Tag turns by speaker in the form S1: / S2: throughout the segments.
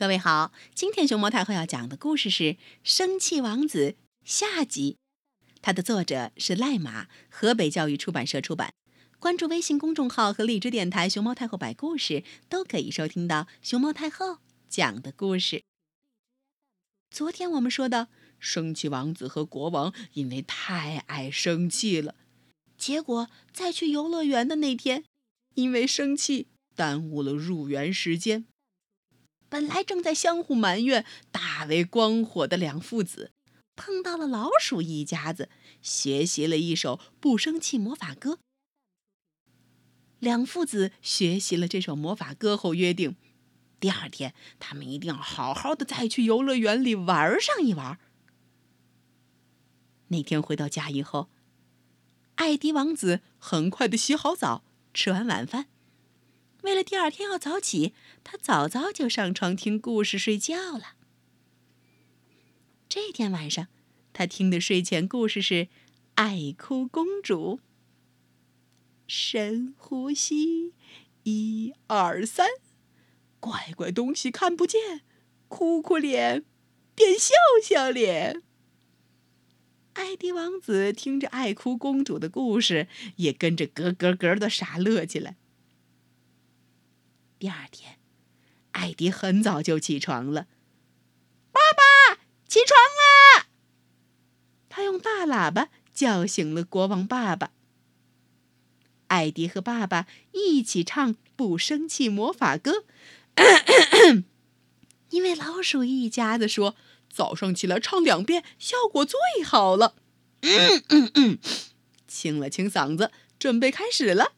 S1: 各位好，今天熊猫太后要讲的故事是《生气王子》下集，它的作者是赖马，河北教育出版社出版。关注微信公众号和荔枝电台“熊猫太后摆故事”，都可以收听到熊猫太后讲的故事。昨天我们说到，生气王子和国王因为太爱生气了，结果在去游乐园的那天，因为生气耽误了入园时间。本来正在相互埋怨、大为光火的两父子，碰到了老鼠一家子，学习了一首不生气魔法歌。两父子学习了这首魔法歌后，约定第二天他们一定要好好的再去游乐园里玩上一玩。那天回到家以后，艾迪王子很快的洗好澡，吃完晚饭。为了第二天要早起，他早早就上床听故事睡觉了。这天晚上，他听的睡前故事是《爱哭公主》。深呼吸，一二三，怪怪东西看不见，哭哭脸变笑笑脸。艾迪王子听着爱哭公主的故事，也跟着咯咯咯的傻乐起来。第二天，艾迪很早就起床了。爸爸，起床啦！他用大喇叭叫醒了国王爸爸。艾迪和爸爸一起唱《不生气魔法歌》，因为老鼠一家子说早上起来唱两遍效果最好了。嗯嗯嗯，清了清嗓子，准备开始了。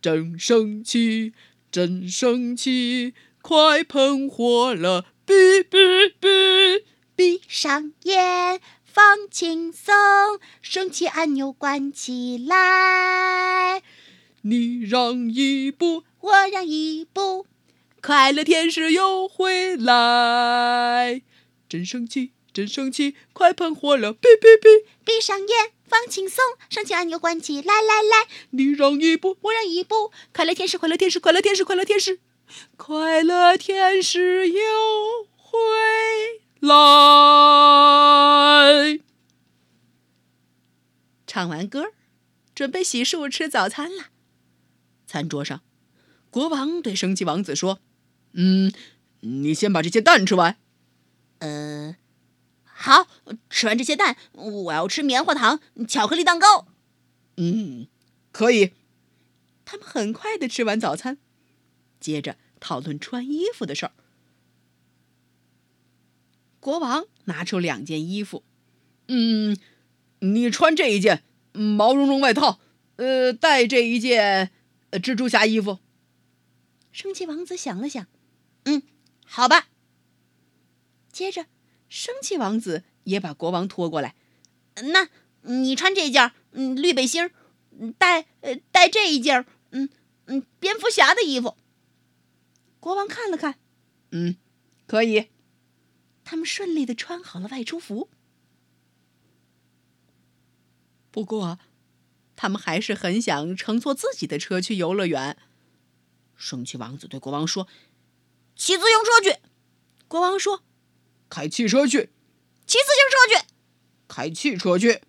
S1: 真生气，真生气，快喷火了！哔哔哔，
S2: 闭上眼，放轻松，生气按钮关起来。
S1: 你让一步，
S2: 我让一步，
S1: 快乐天使又回来。真生气，真生气，快喷火了！哔哔哔，
S2: 闭上眼。放轻松，生气按钮关起来，来来，
S1: 你让一步，
S2: 我让一步，
S1: 快乐天使，快乐天使，快乐天使，快乐天使，快乐天使又回来。唱完歌，准备洗漱吃早餐了。餐桌上，国王对生气王子说：“嗯，你先把这些蛋吃完。”
S2: 呃。好，吃完这些蛋，我要吃棉花糖、巧克力蛋糕。
S1: 嗯，可以。他们很快的吃完早餐，接着讨论穿衣服的事儿。国王拿出两件衣服，嗯，你穿这一件毛茸茸外套，呃，带这一件蜘蛛侠衣服。生气王子想了想，
S2: 嗯，好吧。
S1: 接着。生气王子也把国王拖过来，
S2: 那你穿这件嗯绿背心儿，带呃带这一件嗯嗯蝙蝠侠的衣服。
S1: 国王看了看，嗯，可以。他们顺利的穿好了外出服。不过，他们还是很想乘坐自己的车去游乐园。生气王子对国王说：“
S2: 骑自行车去。”
S1: 国王说。开汽车去，
S2: 骑自行车去，
S1: 开汽车去。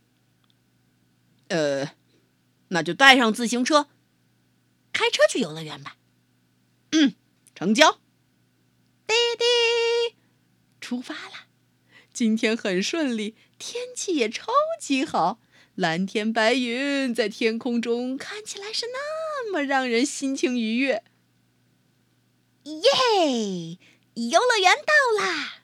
S1: 呃，那就带上自行车，开车去游乐园吧。嗯，成交。滴滴，出发了。今天很顺利，天气也超级好，蓝天白云在天空中看起来是那么让人心情愉悦。
S2: 耶，游乐园到啦！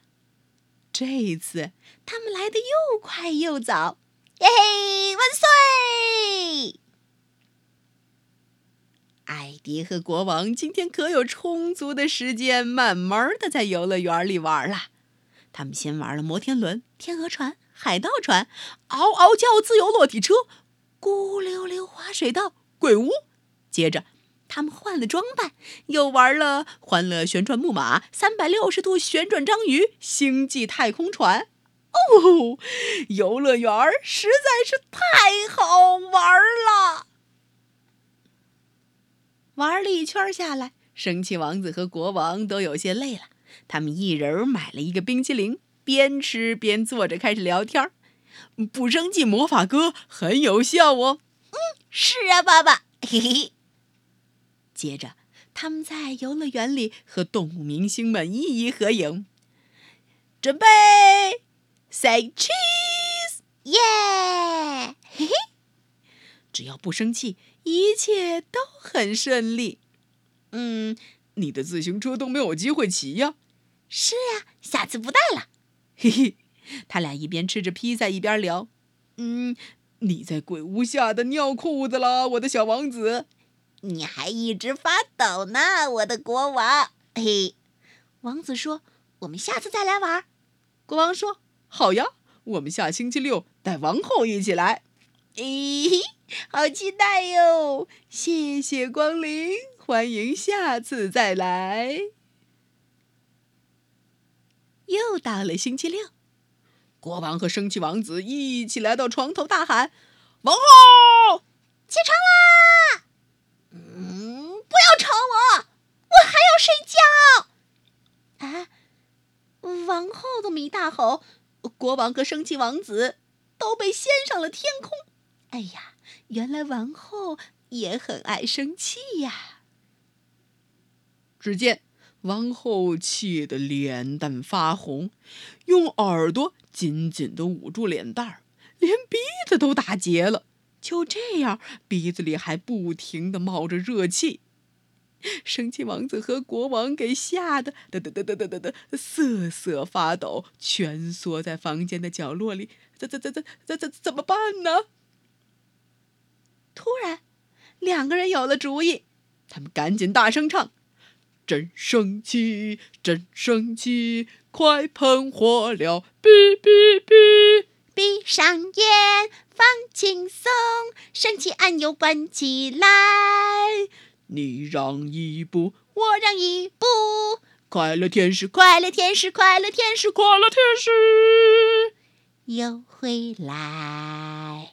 S1: 这一次，他们来的又快又早，
S2: 耶嘿！万岁！
S1: 艾迪和国王今天可有充足的时间，慢慢的在游乐园里玩了。他们先玩了摩天轮、天鹅船、海盗船、嗷嗷叫自由落体车、咕溜溜滑水道、鬼屋，接着。他们换了装扮，又玩了欢乐旋转木马、三百六十度旋转章鱼、星际太空船。哦，游乐园实在是太好玩了！玩了一圈下来，生气王子和国王都有些累了，他们一人买了一个冰淇淋，边吃边坐着开始聊天不生气魔法歌很有效哦。
S2: 嗯，是啊，爸爸。嘿嘿。
S1: 接着，他们在游乐园里和动物明星们一一合影。准备，say cheese，
S2: 耶！嘿嘿。
S1: 只要不生气，一切都很顺利。嗯，你的自行车都没有机会骑呀。
S2: 是呀，下次不带了。
S1: 嘿嘿，他俩一边吃着披萨一边聊。嗯，你在鬼屋吓得尿裤子了，我的小王子。
S2: 你还一直发抖呢，我的国王。嘿，
S1: 王子说：“我们下次再来玩。”国王说：“好呀，我们下星期六带王后一起来。”
S2: 咦，好期待哟！
S1: 谢谢光临，欢迎下次再来。又到了星期六，国王和生气王子一起来到床头，大喊：“王后，
S2: 起床啦！不要吵我，我还要睡觉。”啊，王后这么一大吼，国王和生气王子都被掀上了天空。
S1: 哎呀，原来王后也很爱生气呀！只见王后气得脸蛋发红，用耳朵紧紧的捂住脸蛋儿，连鼻子都打结了。就这样，鼻子里还不停的冒着热气。生气王子和国王给吓得嘚嘚嘚嘚嘚嘚嘚瑟瑟发抖，蜷缩在房间的角落里。怎怎怎怎怎怎怎么办呢？突然，两个人有了主意，他们赶紧大声唱：“真生气，真生气，快喷火了！哔哔哔，
S2: 闭上眼，放轻松，生气按钮关起来。
S1: 你让一步，
S2: 我让一步，
S1: 快乐天使，
S2: 快乐天使，快乐天使，
S1: 快乐天使。
S2: 又回来。”